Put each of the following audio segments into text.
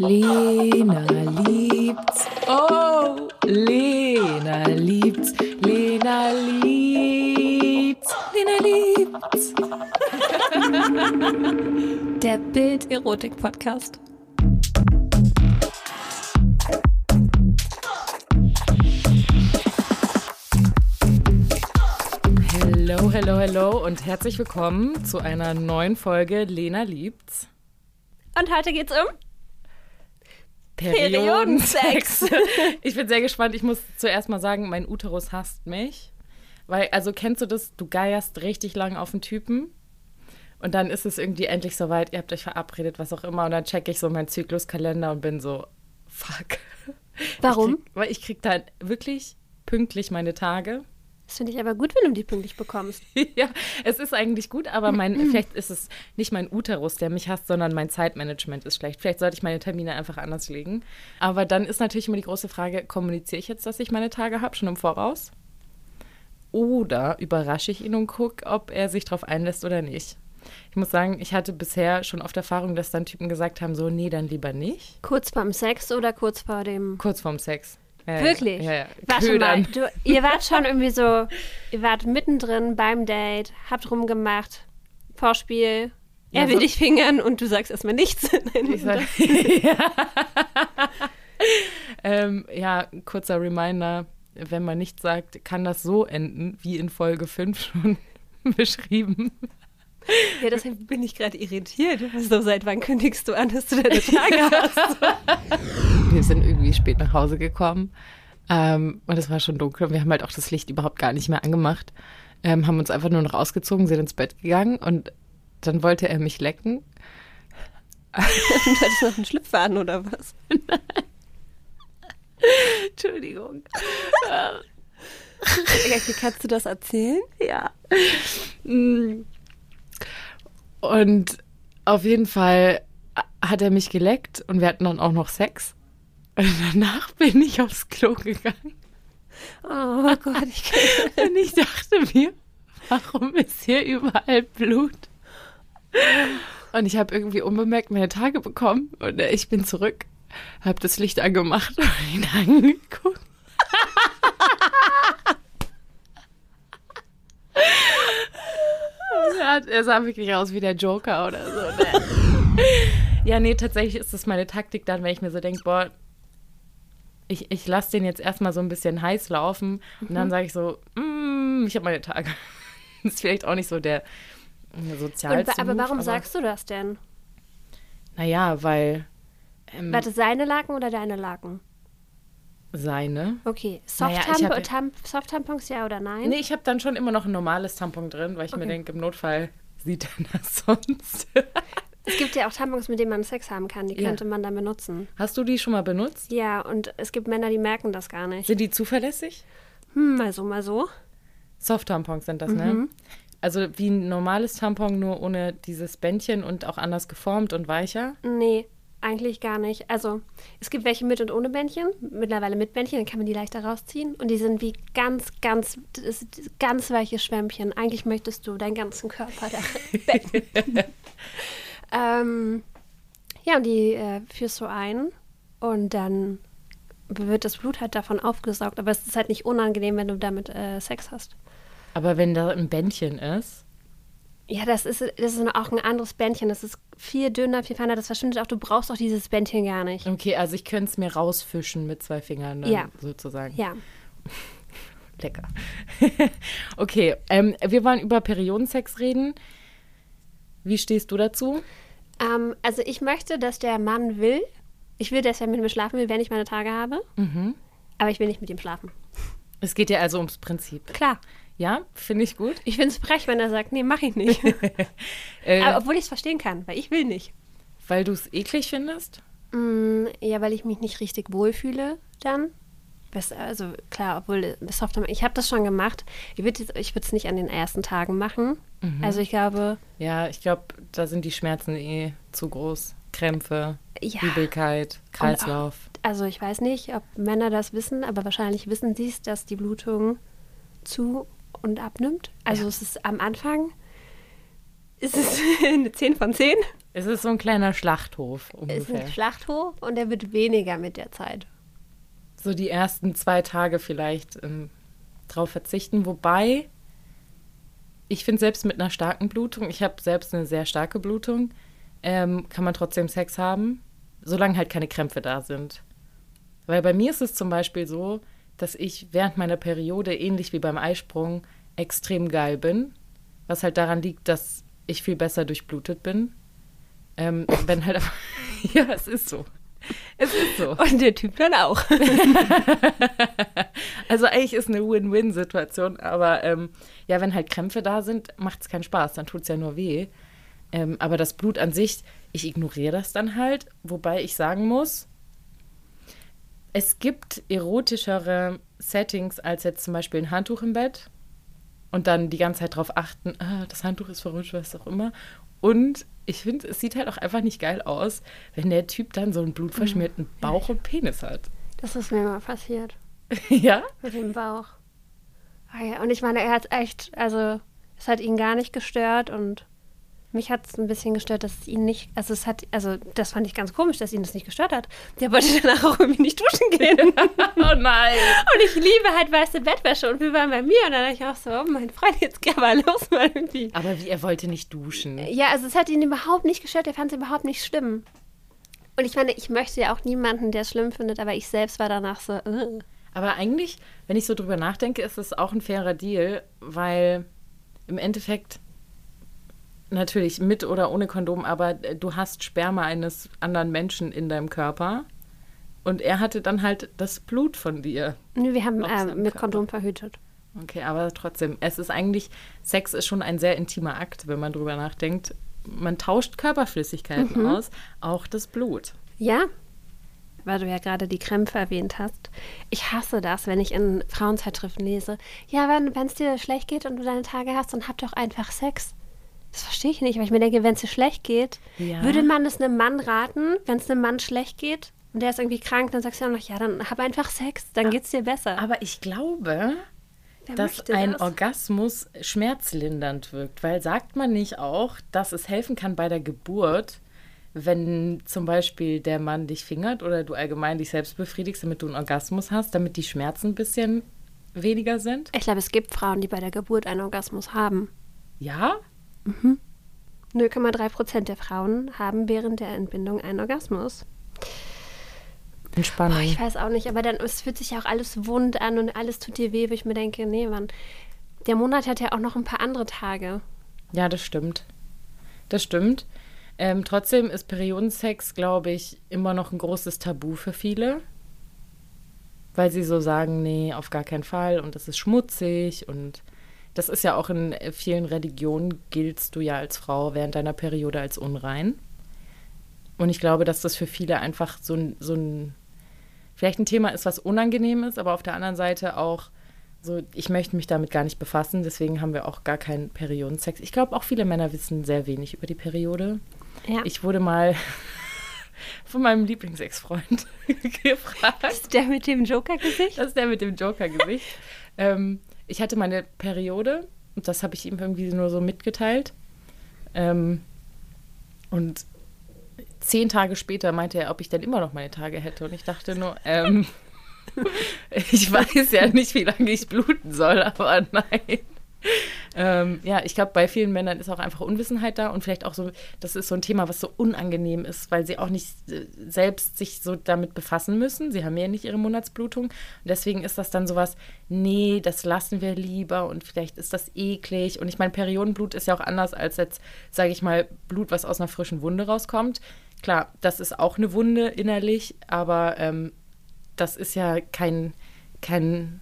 Lena liebt's. Oh, Lena liebt's. Lena liebt's. Lena liebt's. Der Bild-Erotik-Podcast. Hello, hello, hello und herzlich willkommen zu einer neuen Folge Lena liebt's. Und heute geht's um Periodensex. ich bin sehr gespannt. Ich muss zuerst mal sagen, mein Uterus hasst mich. Weil, also kennst du das, du geierst richtig lang auf einen Typen und dann ist es irgendwie endlich soweit, ihr habt euch verabredet, was auch immer. Und dann checke ich so meinen Zykluskalender und bin so, fuck. Warum? Ich krieg, weil ich krieg dann wirklich pünktlich meine Tage. Das finde ich aber gut, wenn du die pünktlich bekommst. ja, es ist eigentlich gut, aber mein, vielleicht ist es nicht mein Uterus, der mich hasst, sondern mein Zeitmanagement ist schlecht. Vielleicht sollte ich meine Termine einfach anders legen. Aber dann ist natürlich immer die große Frage, kommuniziere ich jetzt, dass ich meine Tage habe, schon im Voraus? Oder überrasche ich ihn und gucke, ob er sich darauf einlässt oder nicht? Ich muss sagen, ich hatte bisher schon oft Erfahrung, dass dann Typen gesagt haben, so, nee, dann lieber nicht. Kurz vorm Sex oder kurz vor dem... Kurz vorm Sex. Ja, Wirklich? Ja, ja. Warte mal, Ködern. du, ihr wart schon irgendwie so, ihr wart mittendrin beim Date, habt rumgemacht, Vorspiel, er will so- dich fingern und du sagst erstmal nichts. Nein, Ich sag, ja. ähm, ja, kurzer Reminder, wenn man nichts sagt, kann das so enden, wie in Folge 5 schon beschrieben. Ja, deshalb bin ich gerade irritiert. So, seit wann kündigst du an, dass du deine Tage hast? Wir sind irgendwie spät nach Hause gekommen ähm, und es war schon dunkel und wir haben halt auch das Licht überhaupt gar nicht mehr angemacht, ähm, haben uns einfach nur noch ausgezogen, sind ins Bett gegangen und dann wollte er mich lecken. du hattest noch einen Schlüpfer an oder was? Entschuldigung. Okay, kannst du das erzählen? Ja. Und auf jeden Fall hat er mich geleckt und wir hatten dann auch noch Sex. Und danach bin ich aufs Klo gegangen Oh Gott, ich und ich dachte mir, warum ist hier überall Blut? Und ich habe irgendwie unbemerkt meine Tage bekommen und ich bin zurück, habe das Licht angemacht und ihn angeguckt. Und er, hat, er sah wirklich aus wie der Joker oder so. Ne? Ja, nee, tatsächlich ist das meine Taktik dann, wenn ich mir so denke, boah, ich, ich lasse den jetzt erstmal so ein bisschen heiß laufen und dann sage ich so, mm, ich habe meine Tage. Das ist vielleicht auch nicht so der äh, Und, aber Move, warum sagst du das denn? Naja, weil ähm, Warte, seine Laken oder deine Laken? Seine. Okay, Naja, ich Soft-Tamp hab- Tamp Soft-Tampons ja oder nein? Nee, ich habe dann schon immer noch ein normales Tampon drin, weil ich mir Okay. denke, im Notfall sieht er das sonst. Es gibt ja auch Tampons, mit denen man Sex haben kann. Die Ja. könnte man dann benutzen. Hast du die schon mal benutzt? Ja, und es gibt Männer, die merken das gar nicht. Sind die zuverlässig? Hm, mal so, mal so. Soft-Tampons sind das, Mhm. ne? Also wie ein normales Tampon, nur ohne dieses Bändchen und auch anders geformt und weicher. Nee, eigentlich gar nicht. Also, es gibt welche mit und ohne Bändchen. Mittlerweile mit Bändchen, dann kann man die leichter rausziehen. Und die sind wie ganz, ganz, ganz weiche Schwämmchen. Eigentlich möchtest du deinen ganzen Körper da ähm, ja, und die äh, führst du ein und dann wird das Blut halt davon aufgesaugt. Aber es ist halt nicht unangenehm, wenn du damit äh, Sex hast. Aber wenn da ein Bändchen ist, Ja, das ist, das ist auch ein anderes Bändchen. Das ist viel dünner, viel feiner. Das verschwindet auch. Du brauchst auch dieses Bändchen gar nicht. okay, also ich könnte es mir rausfischen mit zwei Fingern dann Ja. sozusagen. Ja. Lecker. okay, ähm, wir wollen über Periodensex reden. Wie stehst du dazu? Ähm, also ich möchte, dass der Mann will. Ich will, dass er mit mir schlafen will, wenn ich meine Tage habe. Mhm. Aber ich will nicht mit ihm schlafen. Es geht ja also ums Prinzip. Klar. Ja, finde ich gut. Ich finde es frech, wenn er sagt, nee, mach ich nicht. Äh, Aber obwohl ich es verstehen kann, weil ich will nicht. weil du es eklig findest? Mm, ja, weil ich mich nicht richtig wohlfühle dann. Also klar, obwohl Soft ich habe das schon gemacht. Ich würde es nicht an den ersten Tagen machen. Also ich glaube, Ja, ich glaube, da sind die Schmerzen eh zu groß. Krämpfe, Ja. Übelkeit, Kreislauf. also ich weiß nicht, ob Männer das wissen, aber wahrscheinlich wissen sie es, dass die Blutung zu und abnimmt. Also es ist am Anfang ist es eine 10 von 10 Es ist so ein kleiner Schlachthof ungefähr. Es ist ein Schlachthof und der wird weniger mit der Zeit. So die ersten zwei Tage vielleicht ähm, drauf verzichten. Wobei, ich finde selbst mit einer starken Blutung, ich habe selbst eine sehr starke Blutung, ähm, kann man trotzdem Sex haben, solange halt keine Krämpfe da sind. Weil bei mir ist es zum Beispiel so, dass ich während meiner Periode, ähnlich wie beim Eisprung, extrem geil bin. Was halt daran liegt, dass ich viel besser durchblutet bin. Ähm, wenn halt, ja, es ist so. Es ist so. Und der Typ dann auch. also eigentlich ist eine Win-Win-Situation, aber ähm, ja, wenn halt Krämpfe da sind, macht es keinen Spaß, dann tut es ja nur weh. Ähm, aber das Blut an sich, ich ignoriere das dann halt, wobei ich sagen muss, es gibt erotischere Settings als jetzt zum Beispiel ein Handtuch im Bett und dann die ganze Zeit darauf achten, ah, das Handtuch ist verrutscht, was auch immer. Und ich finde, es sieht halt auch einfach nicht geil aus, wenn der Typ dann so einen blutverschmierten mhm. Bauch und Penis hat. Das ist mir mal passiert. ja? Mit dem Bauch. Ah und ich meine, er hat echt, also es hat ihn gar nicht gestört und mich hat es ein bisschen gestört, dass es ihn nicht, also es hat, also das fand ich ganz komisch, dass ihn das nicht gestört hat. Der wollte danach auch irgendwie nicht duschen gehen. oh nein. Und ich liebe halt weiße Bettwäsche und wir waren bei mir und dann dachte ich auch so, oh, mein Freund, jetzt geh mal los mal irgendwie. Aber wie, er wollte nicht duschen? Ja, also es hat ihn überhaupt nicht gestört, er fand es überhaupt nicht schlimm. Und ich meine, ich möchte ja auch niemanden, der es schlimm findet, aber ich selbst war danach so, uh. Aber eigentlich, wenn ich so drüber nachdenke, ist es auch ein fairer Deal, weil im Endeffekt natürlich mit oder ohne Kondom, aber du hast Sperma eines anderen Menschen in deinem Körper. Und er hatte dann halt das Blut von dir. Nee, wir haben äh, mit Körper. Kondom verhütet. Okay, aber trotzdem, es ist eigentlich, Sex ist schon ein sehr intimer Akt, wenn man drüber nachdenkt. Man tauscht Körperflüssigkeiten mhm. aus, auch das Blut. Ja, weil du ja gerade die Krämpfe erwähnt hast. Ich hasse das, wenn ich in Frauenzeitschriften lese. Ja, wenn es dir schlecht geht und du deine Tage hast, dann hab doch einfach Sex. Das verstehe ich nicht, weil ich mir denke, wenn es dir schlecht geht, ja. würde man es einem Mann raten, wenn es einem Mann schlecht geht und der ist irgendwie krank, dann sagst du ja noch, ja, dann hab einfach Sex, dann geht es dir besser. Aber ich glaube, Wer dass ein das? Orgasmus schmerzlindernd wirkt, weil sagt man nicht auch, dass es helfen kann bei der Geburt, wenn zum Beispiel der Mann dich fingert oder du allgemein dich selbst befriedigst, damit du einen Orgasmus hast, damit die Schmerzen ein bisschen weniger sind? Ich glaube, es gibt Frauen, die bei der Geburt einen Orgasmus haben. Ja? Mhm. 0,3 Prozent der Frauen haben während der Entbindung einen Orgasmus. Entspannung. Oh, ich weiß auch nicht, aber dann es fühlt sich ja auch alles wund an und alles tut dir weh, wo ich mir denke, nee, Mann, der Monat hat ja auch noch ein paar andere Tage. Ja, das stimmt. Das stimmt. Ähm, trotzdem ist Periodensex, glaube ich, immer noch ein großes Tabu für viele. Weil sie so sagen, nee, auf gar keinen Fall und das ist schmutzig und das ist ja auch in vielen Religionen, giltst du ja als Frau während deiner Periode als unrein. Und ich glaube, dass das für viele einfach so ein, so ein, vielleicht ein Thema ist, was unangenehm ist, aber auf der anderen Seite auch so, ich möchte mich damit gar nicht befassen, deswegen haben wir auch gar keinen Periodensex. Ich glaube, auch viele Männer wissen sehr wenig über die Periode. Ja. Ich wurde mal von meinem Lieblingsex-Freund gefragt. Das ist der mit dem Joker-Gesicht? Das ist der mit dem Joker-Gesicht. ähm, ich hatte meine Periode und das habe ich ihm irgendwie nur so mitgeteilt. Ähm, und zehn Tage später meinte er, ob ich denn immer noch meine Tage hätte. Und ich dachte nur, ähm, ich weiß ja nicht, wie lange ich bluten soll, aber nein ähm, ja, ich glaube, bei vielen Männern ist auch einfach Unwissenheit da und vielleicht auch so, das ist so ein Thema, was so unangenehm ist, weil sie auch nicht äh, selbst sich so damit befassen müssen. Sie haben ja nicht ihre Monatsblutung und deswegen ist das dann sowas, nee, das lassen wir lieber und vielleicht ist das eklig. Und ich meine, Periodenblut ist ja auch anders als jetzt, sage ich mal, Blut, was aus einer frischen Wunde rauskommt. Klar, das ist auch eine Wunde innerlich, aber ähm, das ist ja kein, kein,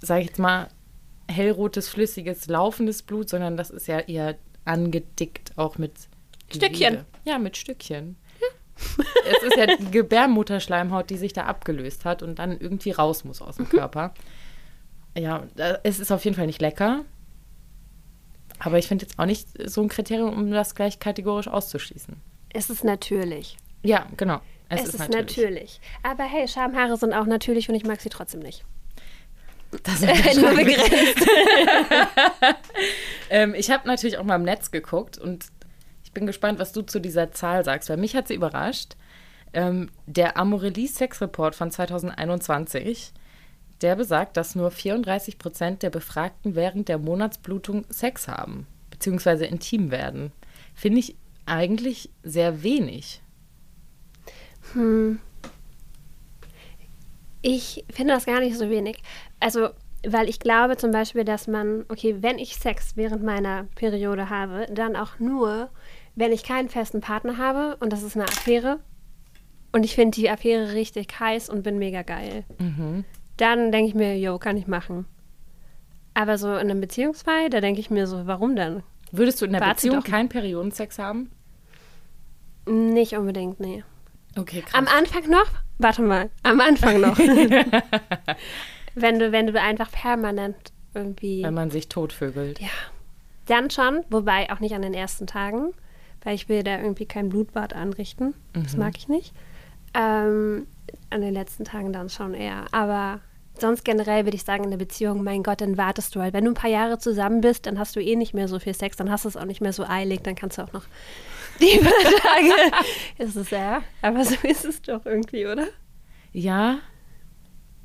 sage ich jetzt mal, hellrotes, flüssiges, laufendes Blut, sondern das ist ja eher angedickt, auch mit Stückchen. Ja, mit Stückchen. es ist ja die Gebärmutterschleimhaut, die sich da abgelöst hat und dann irgendwie raus muss aus dem mhm. Körper. Ja, es ist auf jeden Fall nicht lecker. Aber ich finde jetzt auch nicht so ein Kriterium, um das gleich kategorisch auszuschließen. Es ist natürlich. Ja, genau. Es, es ist, ist natürlich. natürlich. Aber hey, Schamhaare sind auch natürlich und ich mag sie trotzdem nicht. Das ist nur begrenzt. ähm, ich habe natürlich auch mal im Netz geguckt und Ich bin gespannt, was du zu dieser Zahl sagst, weil mich hat sie überrascht. Ähm, der Amorelie Sex Report von 2021, der besagt, dass nur 34 Prozent der Befragten während der Monatsblutung Sex haben, beziehungsweise intim werden. Finde ich eigentlich sehr wenig. Hm. Ich finde das gar nicht so wenig. Also, weil ich glaube zum Beispiel, dass man, okay, wenn ich Sex während meiner Periode habe, dann auch nur, wenn ich keinen festen Partner habe und das ist eine Affäre und ich finde die Affäre richtig heiß und bin mega geil. Mhm. Dann denke ich mir, yo, kann ich machen. Aber so in einem Beziehungsfall, da denke ich mir so, warum denn? Würdest du in der Warte Beziehung keinen Periodensex haben? Nicht unbedingt, nee. Okay, krass. Am Anfang noch? Warte mal, am Anfang noch. wenn, du, wenn du einfach permanent irgendwie. Wenn man sich totvögelt. ja. Dann schon, wobei auch nicht an den ersten Tagen, weil ich will da irgendwie kein Blutbad anrichten. Das mag ich nicht. Ähm, an den letzten Tagen dann schon eher. Aber sonst generell würde ich sagen, in der Beziehung, mein Gott, dann wartest du halt. Wenn du ein paar Jahre zusammen bist, dann hast du eh nicht mehr so viel Sex, dann hast du es auch nicht mehr so eilig, dann kannst du auch noch die paar Tage. ist es ja. Aber so ist es doch irgendwie, oder? Ja.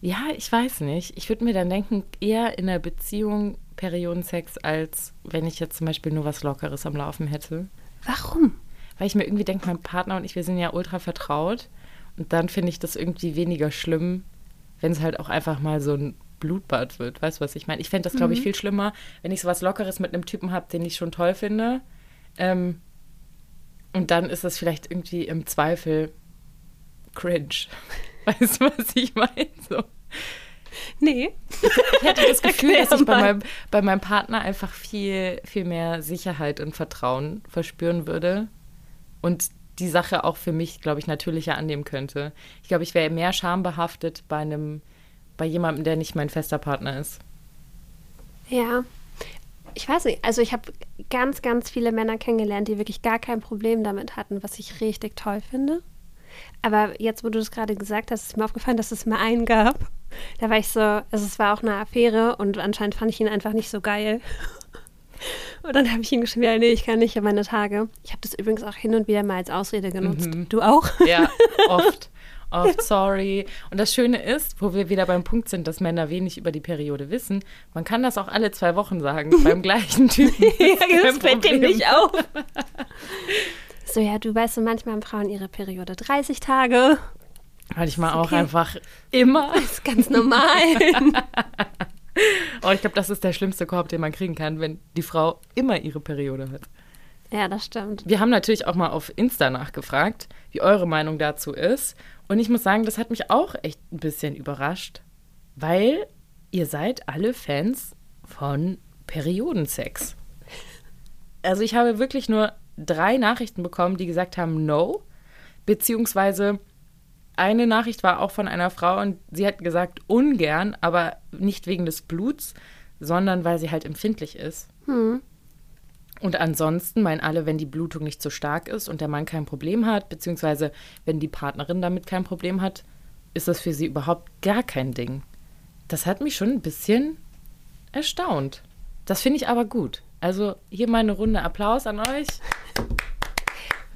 Ja, ich weiß nicht. Ich würde mir dann denken, eher in der Beziehung Periodensex, als wenn ich jetzt zum Beispiel nur was Lockeres am Laufen hätte. Warum? Weil ich mir irgendwie denke, mein Partner und ich, wir sind ja ultra vertraut. Und dann finde ich das irgendwie weniger schlimm, wenn es halt auch einfach mal so ein Blutbad wird. Weißt du, was ich meine? Ich fände das, glaube ich, viel schlimmer, wenn ich sowas Lockeres mit einem Typen habe, den ich schon toll finde. Ähm, und dann ist das vielleicht irgendwie im Zweifel cringe. Weißt du, was ich meine? So. Nee. Ich hätte das Gefühl, Erklär dass ich bei meinem, bei meinem Partner einfach viel, viel mehr Sicherheit und Vertrauen verspüren würde und die Sache auch für mich, glaube ich, natürlicher annehmen könnte. Ich glaube, ich wäre mehr schambehaftet bei einem, bei jemandem, der nicht mein fester Partner ist. Ja. Ich weiß nicht, also ich habe ganz, ganz viele Männer kennengelernt, die wirklich gar kein Problem damit hatten, was ich richtig toll finde. Aber jetzt, wo du das gerade gesagt hast, ist mir aufgefallen, dass es mal einen gab. Da war ich so, also es war auch eine Affäre und anscheinend fand ich ihn einfach nicht so geil. Und dann habe ich ihm geschrieben, ja, nee, ich kann nicht an meine Tage. Ich habe das übrigens auch hin und wieder mal als Ausrede genutzt. Du auch? Ja, oft. Oft, sorry. Und das Schöne ist, wo wir wieder beim Punkt sind, dass Männer wenig über die Periode wissen, man kann das auch alle zwei Wochen sagen, beim gleichen Typen. ja, das fällt dem nicht auf. So, ja, du weißt, so manchmal haben Frauen ihre Periode 30 Tage. Manchmal auch okay. einfach immer. Das ist ganz normal. Oh, ich glaube, das ist der schlimmste Korb, den man kriegen kann, wenn die Frau immer ihre Periode hat. Ja, das stimmt. Wir haben natürlich auch mal auf Insta nachgefragt, wie eure Meinung dazu ist. Und ich muss sagen, das hat mich auch echt ein bisschen überrascht, weil ihr seid alle Fans von Periodensex. Also ich habe wirklich nur drei Nachrichten bekommen, die gesagt haben No, beziehungsweise eine Nachricht war auch von einer Frau und sie hat gesagt ungern, aber nicht wegen des Bluts, sondern weil sie halt empfindlich ist. Und ansonsten meinen alle, wenn die Blutung nicht so stark ist und der Mann kein Problem hat, beziehungsweise wenn die Partnerin damit kein Problem hat, ist das für sie überhaupt gar kein Ding. Das hat mich schon ein bisschen erstaunt. Das finde ich aber gut. Also hier mal eine Runde Applaus an euch.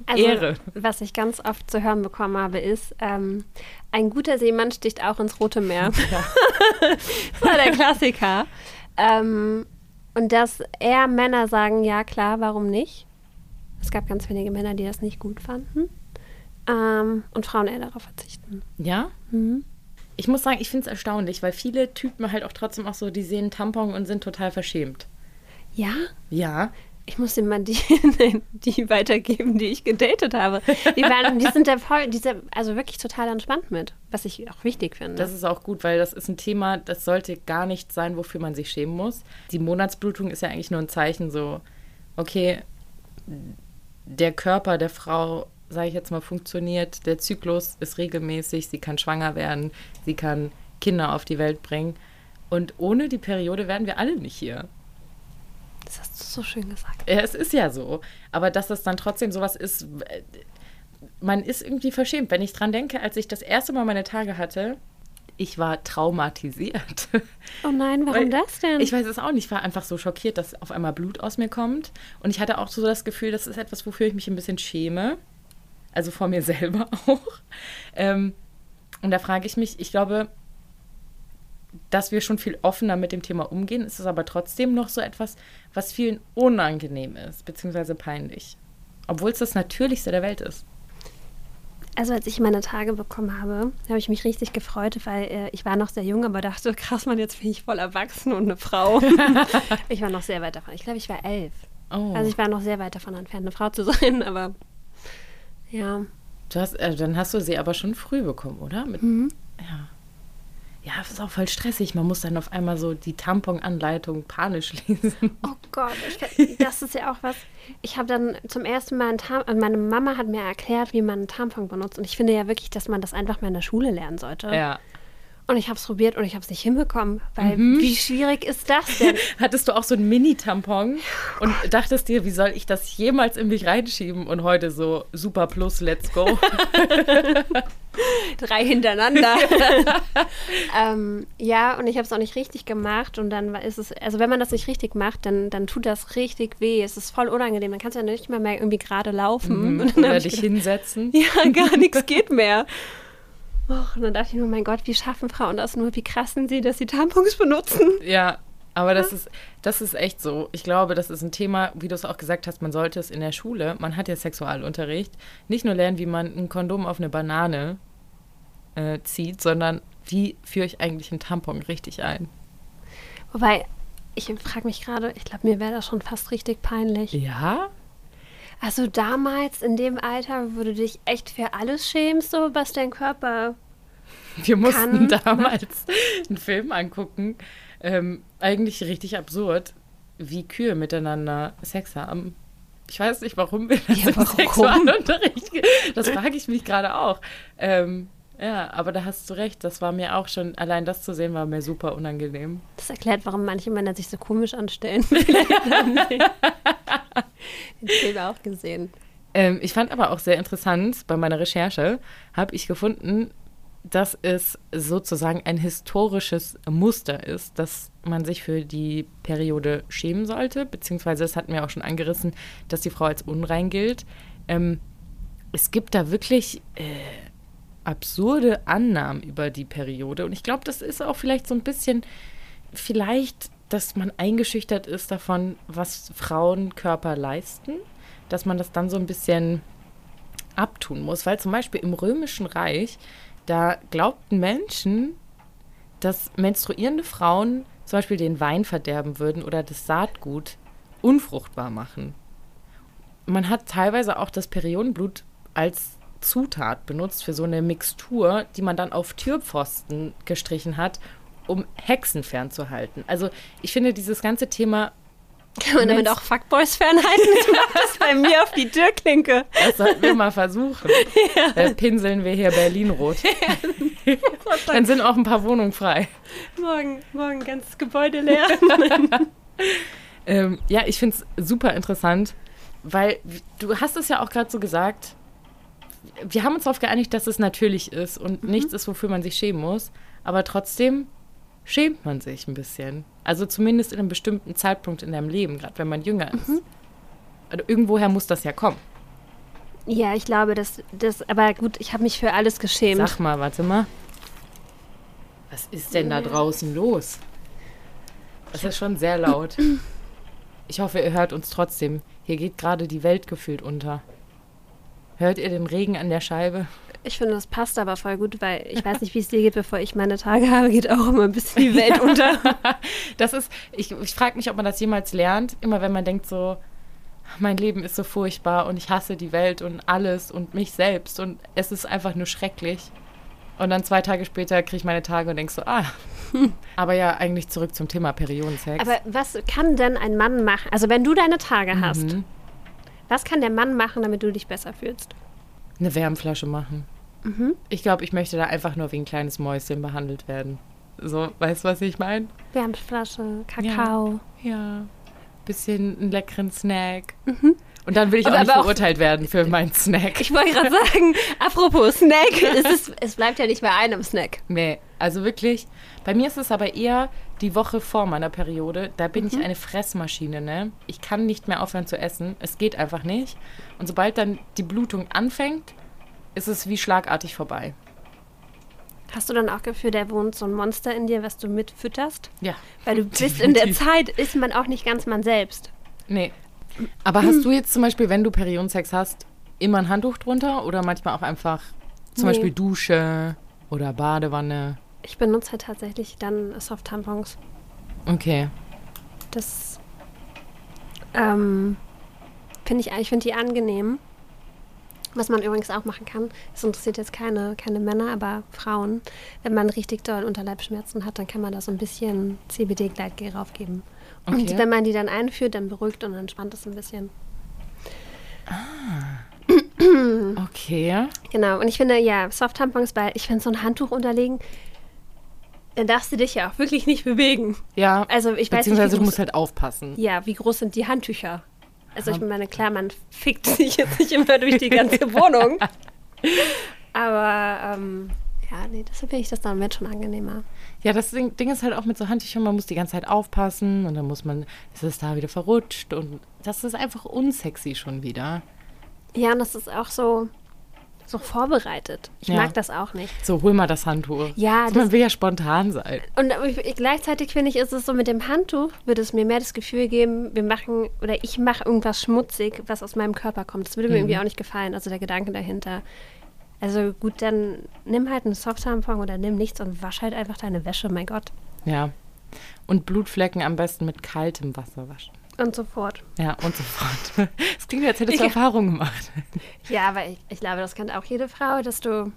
Also, Ehre. was ich ganz oft zu hören bekommen habe, ist, ähm, ein guter Seemann sticht auch ins Rote Meer. das war der Klassiker. Ähm, und dass eher Männer sagen, ja klar, warum nicht? Es gab ganz wenige Männer, die das nicht gut fanden. Ähm, und Frauen eher darauf verzichten. Ja? Ich muss sagen, ich finde es erstaunlich, weil viele Typen halt auch trotzdem auch so, die sehen Tampon und sind total verschämt. Ja? Ja. Ich muss dir mal die, die weitergeben, die ich gedatet habe. Die, waren, die sind da voll, die sind also wirklich total entspannt mit, was ich auch wichtig finde. Das ist auch gut, weil das ist ein Thema, das sollte gar nicht sein, wofür man sich schämen muss. Die Monatsblutung ist ja eigentlich nur ein Zeichen so, okay, der Körper der Frau, sage ich jetzt mal, funktioniert, der Zyklus ist regelmäßig, sie kann schwanger werden, sie kann Kinder auf die Welt bringen. Und ohne die Periode wären wir alle nicht hier. Das hast du so schön gesagt. Ja, es ist ja so. Aber dass das dann trotzdem sowas ist, man ist irgendwie verschämt. Wenn ich dran denke, als ich das erste Mal meine Tage hatte, ich war traumatisiert. Oh nein, warum Weil- das denn? Ich weiß es auch nicht. Ich war einfach so schockiert, dass auf einmal Blut aus mir kommt. Und ich hatte auch so das Gefühl, das ist etwas, wofür ich mich ein bisschen schäme. Also vor mir selber auch. Ähm, und da frage ich mich, ich glaube, dass wir schon viel offener mit dem Thema umgehen, ist es aber trotzdem noch so etwas, was vielen unangenehm ist, beziehungsweise peinlich. Obwohl es das Natürlichste der Welt ist. Also als ich meine Tage bekommen habe, habe ich mich richtig gefreut, weil äh, ich war noch sehr jung, aber dachte, krass, man, jetzt bin ich voll erwachsen und eine Frau. ich war noch sehr weit davon. Ich glaube, ich war elf. Oh. Also ich war noch sehr weit davon entfernt, eine Frau zu sein, aber ja. Du hast, äh, dann hast du sie aber schon früh bekommen, oder? Mit, Ja. Ja, das ist auch voll stressig. Man muss dann auf einmal so die Tamponanleitung panisch lesen. Oh Gott, kann, das ist ja auch was. Ich habe dann zum ersten Mal einen Tampon, meine Mama hat mir erklärt, wie man einen Tampon benutzt. Und ich finde ja wirklich, dass man das einfach mal in der Schule lernen sollte. Ja. Und ich habe es probiert und ich habe es nicht hinbekommen. Weil wie schwierig ist das denn? Hattest du auch so einen Mini-Tampon und dachtest dir, wie soll ich das jemals in mich reinschieben? Und heute so super plus, let's go. Drei hintereinander. ähm, ja, und ich habe es auch nicht richtig gemacht. Und dann ist es, also wenn man das nicht richtig macht, dann, dann tut das richtig weh. Es ist voll unangenehm. Dann kannst du ja nicht mal mehr irgendwie gerade laufen. Und dann hab Oder ich dich gedacht, hinsetzen. Ja, gar nichts geht mehr. Och, und dann dachte ich mir, mein Gott, wie schaffen Frauen das nur? Wie krass sind sie, dass sie Tampons benutzen? Ja, aber das ist, das ist echt so. Ich glaube, das ist ein Thema, wie du es auch gesagt hast, man sollte es in der Schule, man hat ja Sexualunterricht, nicht nur lernen, wie man ein Kondom auf eine Banane äh, zieht, sondern wie führe ich eigentlich einen Tampon richtig ein. Wobei, ich frage mich gerade, ich glaube, mir wäre das schon fast richtig peinlich. Ja? Also damals, in dem Alter, wo du dich echt für alles schämst, so was dein Körper... Wir mussten Kann- damals einen Film angucken, ähm, eigentlich richtig absurd, wie Kühe miteinander Sex haben. Ich weiß nicht, warum wir das Ja, im? Sexualunterricht. Das frage ich mich gerade auch. Ähm, ja, aber da hast du recht. Das war mir auch schon, allein das zu sehen, war mir super unangenehm. Das erklärt, warum manche Männer sich so komisch anstellen. Den Film auch gesehen. Ähm, ich fand aber auch sehr interessant, bei meiner Recherche habe ich gefunden, dass es sozusagen ein historisches Muster ist, dass man sich für die Periode schämen sollte, beziehungsweise es hatten wir auch schon angerissen, dass die Frau als unrein gilt. Ähm, es gibt da wirklich äh, absurde Annahmen über die Periode und ich glaube, das ist auch vielleicht so ein bisschen, vielleicht, dass man eingeschüchtert ist davon, was Frauenkörper leisten, dass man das dann so ein bisschen abtun muss, weil zum Beispiel im Römischen Reich, da glaubten Menschen, dass menstruierende Frauen zum Beispiel den Wein verderben würden oder das Saatgut unfruchtbar machen. Man hat teilweise auch das Periodenblut als Zutat benutzt für so eine Mixtur, die man dann auf Türpfosten gestrichen hat, um Hexen fernzuhalten. Also ich finde dieses ganze Thema, Kann man damit auch Fuckboys fernhalten? Ich mach das bei mir auf die Türklinke. das sollten wir mal versuchen. Äh, pinseln wir hier Berlin rot. Dann sind auch ein paar Wohnungen frei. Morgen, morgen ganzes Gebäude leer. Ähm, ja, ich finde es super interessant, weil du hast es ja auch gerade so gesagt. Wir haben uns darauf geeinigt, dass es natürlich ist und nichts ist, wofür man sich schämen muss. Aber trotzdem schämt man sich ein bisschen. Also zumindest in einem bestimmten Zeitpunkt in deinem Leben, gerade wenn man jünger ist. Also irgendwoher muss das ja kommen. Ja, ich glaube, das, das aber gut, ich habe mich für alles geschämt. Sag mal, warte mal. Was ist denn da draußen los? Das ist schon sehr laut. Ich hoffe, ihr hört uns trotzdem. Hier geht gerade die Welt gefühlt unter. Hört ihr den Regen an der Scheibe? Ich finde, das passt aber voll gut, weil ich weiß nicht, wie es dir geht, bevor ich meine Tage habe, geht auch immer ein bisschen die Welt unter. Das ist, ich, ich frage mich, ob man das jemals lernt. Immer wenn man denkt so, mein Leben ist so furchtbar und ich hasse die Welt und alles und mich selbst und es ist einfach nur schrecklich. Und dann zwei Tage später kriege ich meine Tage und denk so, ah. Aber ja, eigentlich zurück zum Thema Periodensex. Aber was kann denn ein Mann machen? Also wenn du deine Tage hast, Mhm. Was kann der Mann machen, damit du dich besser fühlst? Eine Wärmflasche machen. Ich glaube, ich möchte da einfach nur wie ein kleines Mäuschen behandelt werden. So, weißt du, was ich meine? Wärmflasche, Kakao. Ja. Bisschen einen leckeren Snack. Und dann will ich auch Aber- nicht auch- verurteilt werden für meinen Snack. Ich wollte gerade sagen, apropos Snack, es, ist, es bleibt ja nicht bei einem Snack. Nee. Also wirklich, bei mir ist es aber eher die Woche vor meiner Periode. Da bin ich eine Fressmaschine, ne? Ich kann nicht mehr aufhören zu essen. Es geht einfach nicht. Und sobald dann die Blutung anfängt, ist es wie schlagartig vorbei. Hast du dann auch Gefühl, da wohnt so ein Monster in dir, was du mitfütterst? Ja. Weil du bist in der. Zeit, ist man auch nicht ganz man selbst. Nee. Aber hast du jetzt zum Beispiel, wenn du Periodensex hast, immer ein Handtuch drunter oder manchmal auch einfach zum Nee. Beispiel Dusche oder Badewanne? Ich benutze halt tatsächlich dann Soft-Tampons. Okay. Das ähm, finde ich, ich finde die angenehm. Was man übrigens auch machen kann, das interessiert jetzt keine, keine Männer, aber Frauen. Wenn man richtig doll Unterleibsschmerzen hat, dann kann man da so ein bisschen CBD-Gleitgel raufgeben. Und Okay. wenn man die dann einführt, dann beruhigt und entspannt es ein bisschen. Okay. Genau, und ich finde, ja, Soft-Tampons, weil ich finde, so ein Handtuch unterlegen, dann darfst du dich ja auch wirklich nicht bewegen. Ja. Also, ich weiß nicht, Beziehungsweise wie du musst halt aufpassen. Ja, wie groß sind die Handtücher? Also ich meine, klar, man fickt sich jetzt nicht immer durch die ganze Wohnung. Aber ähm, ja, nee, deshalb finde ich das dann mit schon angenehmer. Ja, das Ding, Ding ist halt auch mit so Handtüchern, man muss die ganze Zeit aufpassen und dann muss man, ist es da wieder verrutscht und das ist einfach unsexy schon wieder. Ja, und das ist auch so, so vorbereitet. Ich Ja. mag das auch nicht. So, hol mal das Handtuch. Ja, Also man das- will ja spontan sein. Und ich, gleichzeitig finde ich, ist es so mit dem Handtuch, würde es mir mehr das Gefühl geben, wir machen oder ich mache irgendwas schmutzig, was aus meinem Körper kommt. Das würde mir irgendwie auch nicht gefallen, also der Gedanke dahinter. Also gut, dann nimm halt einen Soft-Tampon oder nimm nichts und wasch halt einfach deine Wäsche, mein Gott. Ja. Und Blutflecken am besten mit kaltem Wasser waschen. Und so fort. Ja, und so fort. Es klingt, als hättest du Ja. Erfahrung gemacht. Ja, aber ich, ich glaube, das kennt auch jede Frau, dass du,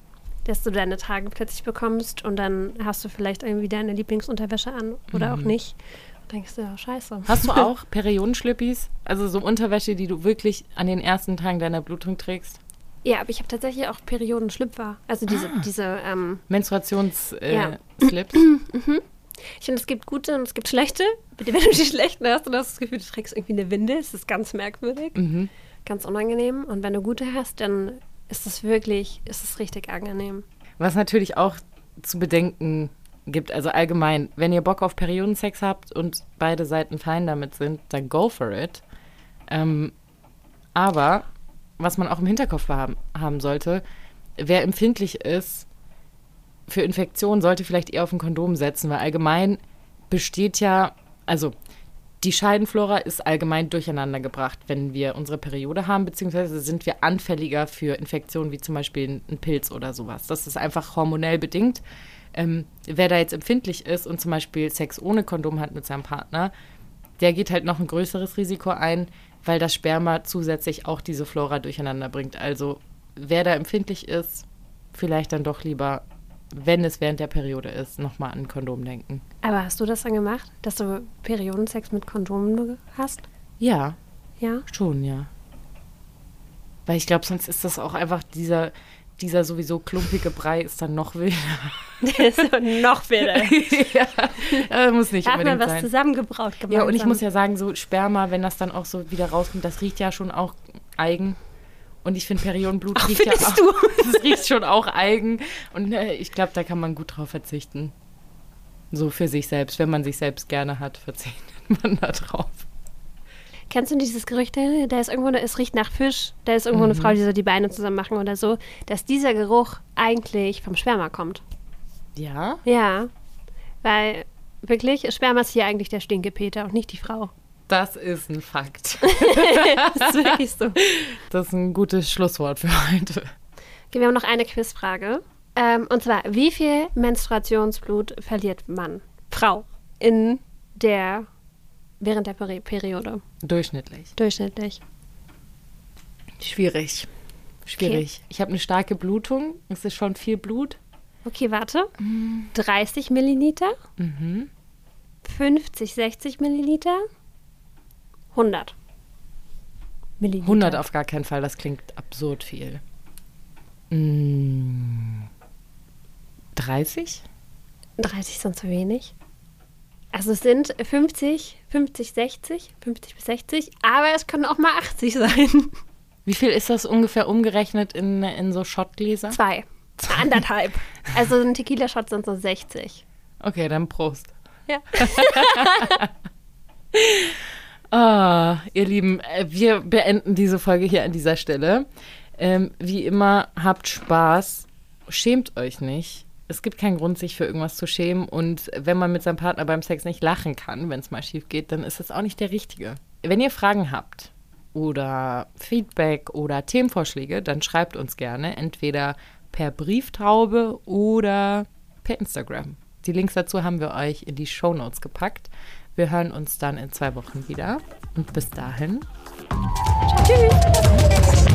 dass du deine Tage plötzlich bekommst und dann hast du vielleicht irgendwie deine Lieblingsunterwäsche an oder auch nicht. Und denkst du, ja, scheiße. Hast du auch Periodenschlüppis? Also so Unterwäsche, die du wirklich an den ersten Tagen deiner Blutung trägst? Ja, aber ich habe tatsächlich auch Periodenschlüpfer. Also diese, Ah. diese, ähm, Menstruations-Slips. Äh, Ja. Slips. ich finde, es gibt gute und es gibt schlechte. Wenn du die schlechten hast und hast das Gefühl, du trägst irgendwie eine Winde, ist das ganz merkwürdig, mhm. ganz unangenehm. Und wenn du gute hast, dann ist es wirklich, ist es richtig angenehm. Was natürlich auch zu bedenken gibt, also allgemein, wenn ihr Bock auf Periodensex habt und beide Seiten fein damit sind, dann go for it. Ähm, aber was man auch im Hinterkopf haben, haben sollte, wer empfindlich ist für Infektionen, sollte vielleicht eher auf ein Kondom setzen, weil allgemein besteht ja, also die Scheidenflora ist allgemein durcheinander gebracht, wenn wir unsere Periode haben, beziehungsweise sind wir anfälliger für Infektionen wie zum Beispiel ein Pilz oder sowas. Das ist einfach hormonell bedingt. Ähm, wer da jetzt empfindlich ist und zum Beispiel Sex ohne Kondom hat mit seinem Partner, der geht halt noch ein größeres Risiko ein, weil das Sperma zusätzlich auch diese Flora durcheinander bringt. Also wer da empfindlich ist, vielleicht dann doch lieber, wenn es während der Periode ist, nochmal an Kondom denken. Aber hast du das dann gemacht, dass du Periodensex mit Kondomen hast? Ja, Ja? schon, ja. Weil ich glaube, sonst ist das auch einfach dieser, dieser sowieso klumpige Brei ist dann noch wilder. so, noch wieder. ja, muss nicht hat man unbedingt was sein. zusammengebraut gemeinsam. Ja, und ich muss ja sagen, so Sperma, wenn das dann auch so wieder rauskommt, das riecht ja schon auch eigen. Und ich finde, Periodenblut Ach, riecht ja findest auch. du? Das riecht schon auch eigen. Und äh, ich glaube, da kann man gut drauf verzichten. So für sich selbst. Wenn man sich selbst gerne hat, verzichtet man da drauf. Kennst du dieses Gerücht, da ist irgendwo, es riecht nach Fisch, da ist irgendwo eine Frau, die so die Beine zusammen machen oder so, dass dieser Geruch eigentlich vom Sperma kommt. Ja? Ja, weil wirklich, Sperma ist hier eigentlich der Stinkepeter und nicht die Frau. Das ist ein Fakt. Das ist wirklich so. Okay, Das ist ein gutes Schlusswort für heute. wir haben noch eine Quizfrage. Ähm, und zwar, wie viel Menstruationsblut verliert man, Frau, in der, während der Peri Periode? Durchschnittlich. Durchschnittlich. Schwierig. Schwierig. Ich habe eine starke Blutung. Es ist schon viel Blut. Okay, warte. 30 Milliliter, Mhm. 50, 60 Milliliter, 100 Milliliter. 100 auf gar keinen Fall, das klingt absurd viel. Mm, 30? 30 sind zu wenig. Also es sind 50, 50, 60, 50 bis 60, aber es können auch mal 80 sein. Wie viel ist das ungefähr umgerechnet in, in so Schottgläser? Zwei. Anderthalb. Also ein Tequila-Shot sind so 60. Okay, dann Prost. Ja. Ah, ihr Lieben, äh, wir beenden diese Folge hier an dieser Stelle. Ähm, wie immer, habt Spaß, schämt euch nicht. Es gibt keinen Grund, sich für irgendwas zu schämen. Und wenn man mit seinem Partner beim Sex nicht lachen kann, wenn es mal schief geht, dann ist das auch nicht der Richtige. Wenn ihr Fragen habt oder Feedback oder Themenvorschläge, dann schreibt uns gerne entweder per Brieftaube oder per Instagram. Die Links dazu haben wir euch in die Show Notes gepackt. Wir hören uns dann in zwei Wochen wieder. Und bis dahin. Tschüss.